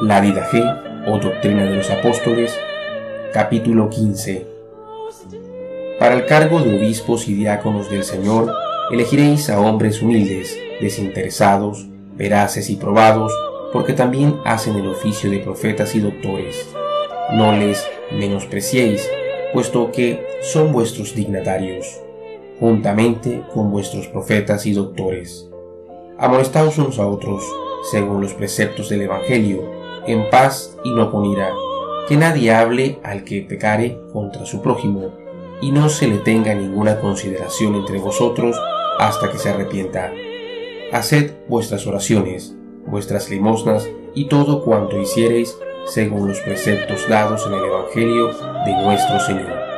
La o Doctrina de los Apóstoles, capítulo 15. Para el cargo de obispos y diáconos del Señor, elegiréis a hombres humildes, desinteresados, veraces y probados, porque también hacen el oficio de profetas y doctores. No les menospreciéis, puesto que son vuestros dignatarios, juntamente con vuestros profetas y doctores. Amonestaos unos a otros, según los preceptos del Evangelio, en paz y no con ira, que nadie hable al que pecare contra su prójimo, y no se le tenga ninguna consideración entre vosotros hasta que se arrepienta. Haced vuestras oraciones, vuestras limosnas y todo cuanto hiciereis según los preceptos dados en el Evangelio de nuestro Señor.